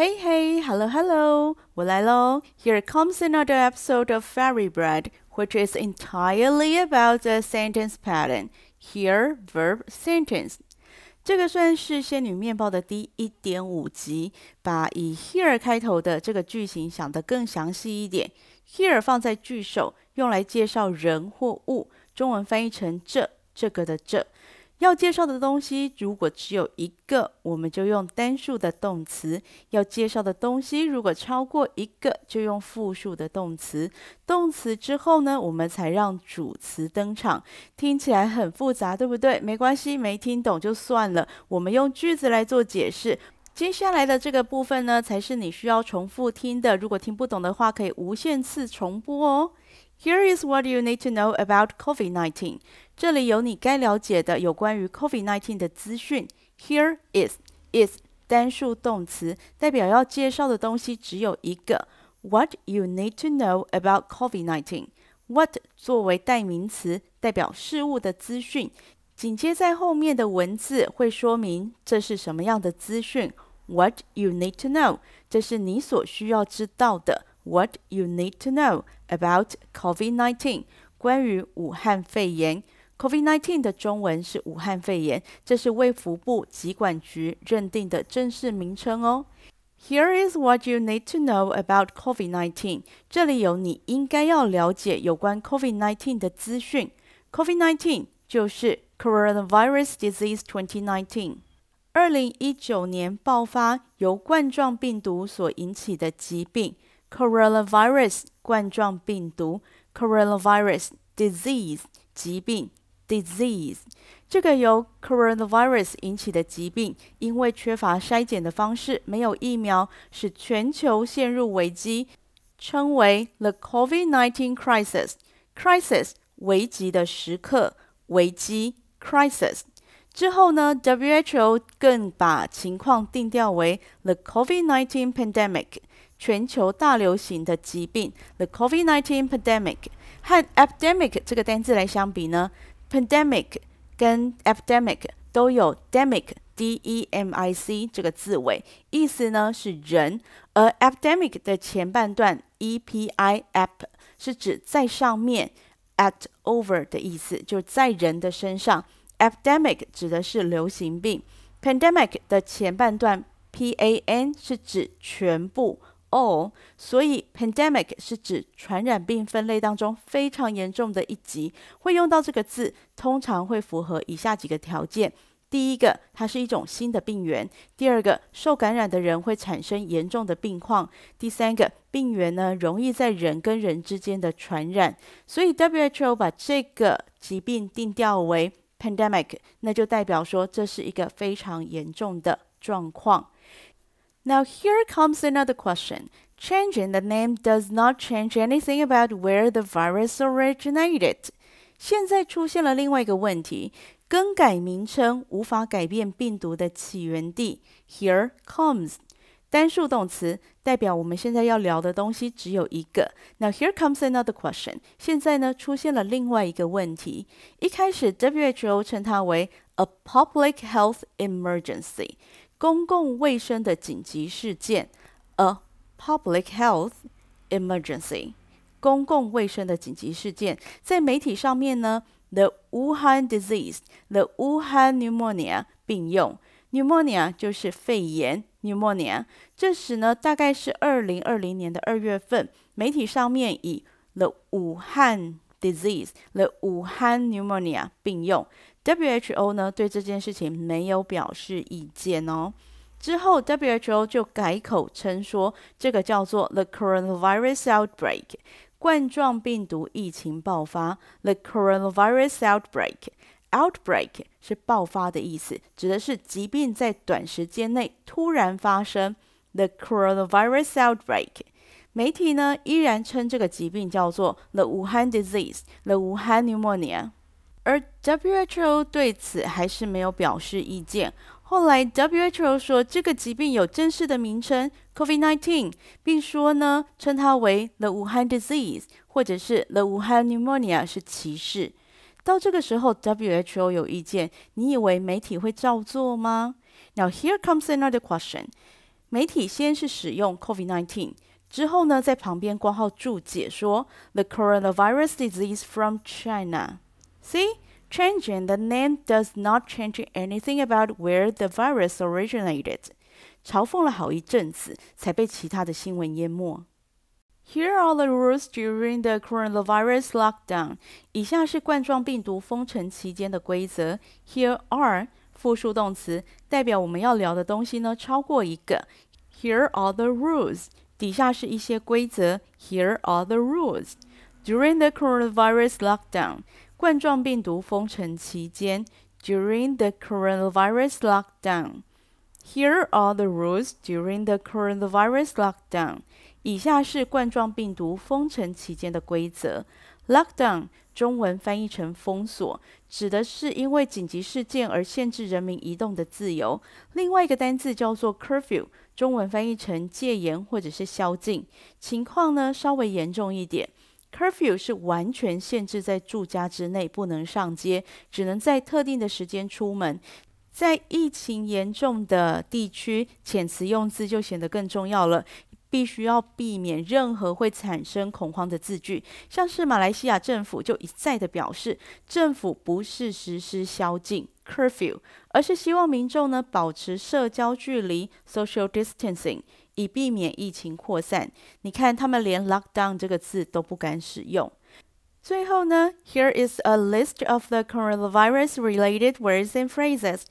Hey, hey, hello, hello, 我来喽。Here comes another episode of Fairy Bread, which is entirely about the sentence pattern. Here, verb, sentence. 这个算是仙女面包的第一点五集，把以 here 开头的这个句型想得更详细一点。Here 放在句首，用来介绍人或物，中文翻译成这、这个的这。要介绍的东西如果只有一个，我们就用单数的动词；要介绍的东西如果超过一个，就用复数的动词。动词之后呢，我们才让主词登场。听起来很复杂，对不对？没关系，没听懂就算了。我们用句子来做解释。接下来的这个部分呢，才是你需要重复听的。如果听不懂的话，可以无限次重播哦。Here is what you need to know about COVID-19. 这里有你该了解的有关于 COVID-19 的资讯。Here is is 单数动词，代表要介绍的东西只有一个。What you need to know about COVID-19. What 作为代名词，代表事物的资讯。紧接在后面的文字会说明这是什么样的资讯。What you need to know，这是你所需要知道的。What you need to know about COVID-19，关于武汉肺炎。COVID-19 的中文是武汉肺炎，这是卫福部疾管局认定的正式名称哦。Here is what you need to know about COVID-19。这里有你应该要了解有关 COVID-19 的资讯。COVID-19 就是 Coronavirus Disease 2019，二零一九年爆发由冠状病毒所引起的疾病。Coronavirus 冠状病毒，Coronavirus disease 疾病，disease 这个由 Coronavirus 引起的疾病，因为缺乏筛检的方式，没有疫苗，使全球陷入危机，称为 the COVID-19 crisis。crisis 危急的时刻，危机 crisis 之后呢，WHO 更把情况定调为 the COVID-19 pandemic。全球大流行的疾病，the COVID-19 pandemic，和 epidemic 这个单字来相比呢，pandemic 跟 epidemic 都有 demic，D-E-M-I-C 这个字尾，意思呢是人，而 epidemic 的前半段 E-P-I-Ep 是指在上面，at over 的意思，就是在人的身上，epidemic 指的是流行病，pandemic 的前半段 P-A-N 是指全部。哦，所以 pandemic 是指传染病分类当中非常严重的一级，会用到这个字，通常会符合以下几个条件：第一个，它是一种新的病原；第二个，受感染的人会产生严重的病况；第三个，病原呢容易在人跟人之间的传染。所以 WHO 把这个疾病定调为 pandemic，那就代表说这是一个非常严重的状况。Now here comes another question. Changing the name does not change anything about where the virus originated. 现在出现了另外一个问题，更改名称无法改变病毒的起源地。Here comes 单数动词，代表我们现在要聊的东西只有一个。Now here comes another question. 现在呢出现了另外一个问题。一开始 WHO 称它为 a public health emergency。 公共卫生的紧急事件，a public health emergency，公共卫生的紧急事件，在媒体上面呢，the Wuhan disease，the Wuhan pneumonia 并用，pneumonia 就是肺炎，pneumonia。这时呢，大概是二零二零年的二月份，媒体上面以 the 武汉 disease，the Wuhan pneumonia 并用。WHO 呢对这件事情没有表示意见哦。之后 WHO 就改口称说，这个叫做 the coronavirus outbreak，冠状病毒疫情爆发。the coronavirus outbreak，outbreak 是爆发的意思，指的是疾病在短时间内突然发生。the coronavirus outbreak，媒体呢依然称这个疾病叫做 the Wuhan disease，the Wuhan pneumonia。而 WHO 对此还是没有表示意见。后来 WHO 说这个疾病有正式的名称 COVID-19，并说呢称它为 the Wuhan disease 或者是 the Wuhan pneumonia 是歧视。到这个时候 WHO 有意见，你以为媒体会照做吗？Now here comes another question。媒体先是使用 COVID-19，之后呢，在旁边括号注解说 The coronavirus disease from China。See, changing the name does not change anything about where the virus originated。嘲讽了好一阵子，才被其他的新闻淹没。Here are the rules during the coronavirus lockdown。以下是冠状病毒封城期间的规则。Here are 复数动词，代表我们要聊的东西呢，超过一个。Here are the rules。 底下是一些规则。Here are the rules during the coronavirus lockdown。冠状病毒封城期间。During the coronavirus lockdown。Here are the rules during the coronavirus lockdown。以下是冠状病毒封城期间的规则。Lockdown 中文翻译成封锁，指的是因为紧急事件而限制人民移动的自由。另外一个单字叫做 curfew，中文翻译成戒严或者是宵禁。情况呢稍微严重一点，curfew 是完全限制在住家之内不能上街，只能在特定的时间出门。在疫情严重的地区，遣词用字就显得更重要了。必须要避免任何会产生恐慌的字句，像是马来西亚政府就一再的表示，政府不是实施宵禁 （curfew），而是希望民众呢保持社交距离 （social distancing），以避免疫情扩散。你看，他们连 “lockdown” 这个字都不敢使用。最后呢，Here is a list of the coronavirus-related words and phrases。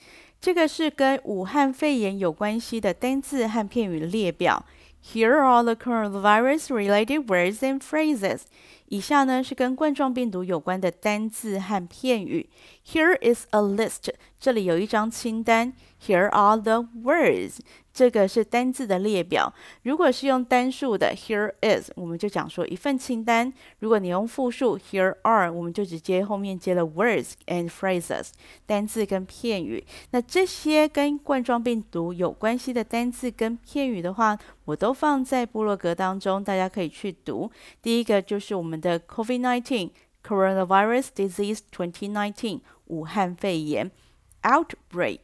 这个是跟武汉肺炎有关系的单字和片语列表。Here are the coronavirus-related words and phrases. 以下呢是跟冠状病毒有关的单字和片语。Here is a list. 这里有一张清单。Here are the words. 这个是单字的列表。如果是用单数的，here is，我们就讲说一份清单。如果你用复数，here are，我们就直接后面接了 words and phrases，单字跟片语。那这些跟冠状病毒有关系的单字跟片语的话，我都放在部落格当中，大家可以去读。第一个就是我们的 COVID-19，Coronavirus Disease 2019，武汉肺炎，Outbreak，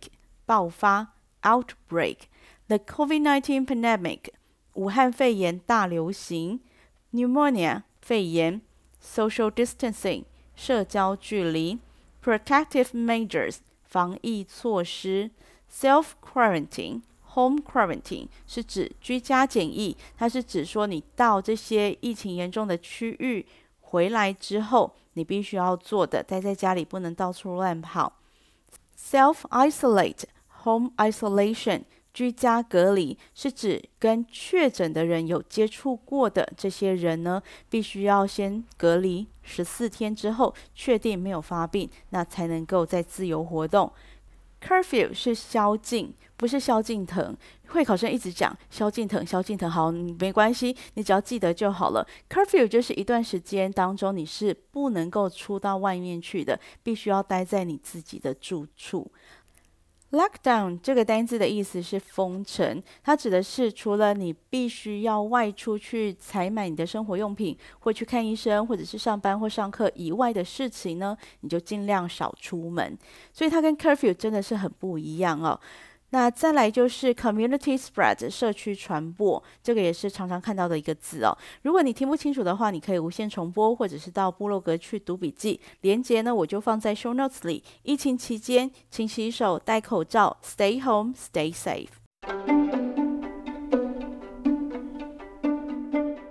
爆发，Outbreak。The COVID-19 pandemic，武汉肺炎大流行；pneumonia，肺炎；social distancing，社交距离；protective measures，防疫措施；self-quarantine，home quarantine 是指居家检疫，它是指说你到这些疫情严重的区域回来之后，你必须要做的，待在家里不能到处乱跑。self-isolate，home isolation。 居家隔离是指跟确诊的人有接触过的这些人呢，必须要先隔离十四天之后，确定没有发病，那才能够再自由活动。Curfew 是宵禁，不是萧敬腾。会考生一直讲萧敬腾，萧敬腾好，没关系，你只要记得就好了。Curfew 就是一段时间当中你是不能够出到外面去的，必须要待在你自己的住处。Lockdown 这个单字的意思是封城，它指的是除了你必须要外出去采买你的生活用品，或去看医生，或者是上班或上课以外的事情呢，你就尽量少出门。所以它跟 curfew 真的是很不一样哦。那再来就是 community spread 社区传播，这个也是常常看到的一个字哦。如果你听不清楚的话，你可以无限重播，或者是到部落格去读笔记。连接呢，我就放在 show notes 里。疫情期间，勤洗手，戴口罩，stay home，stay safe。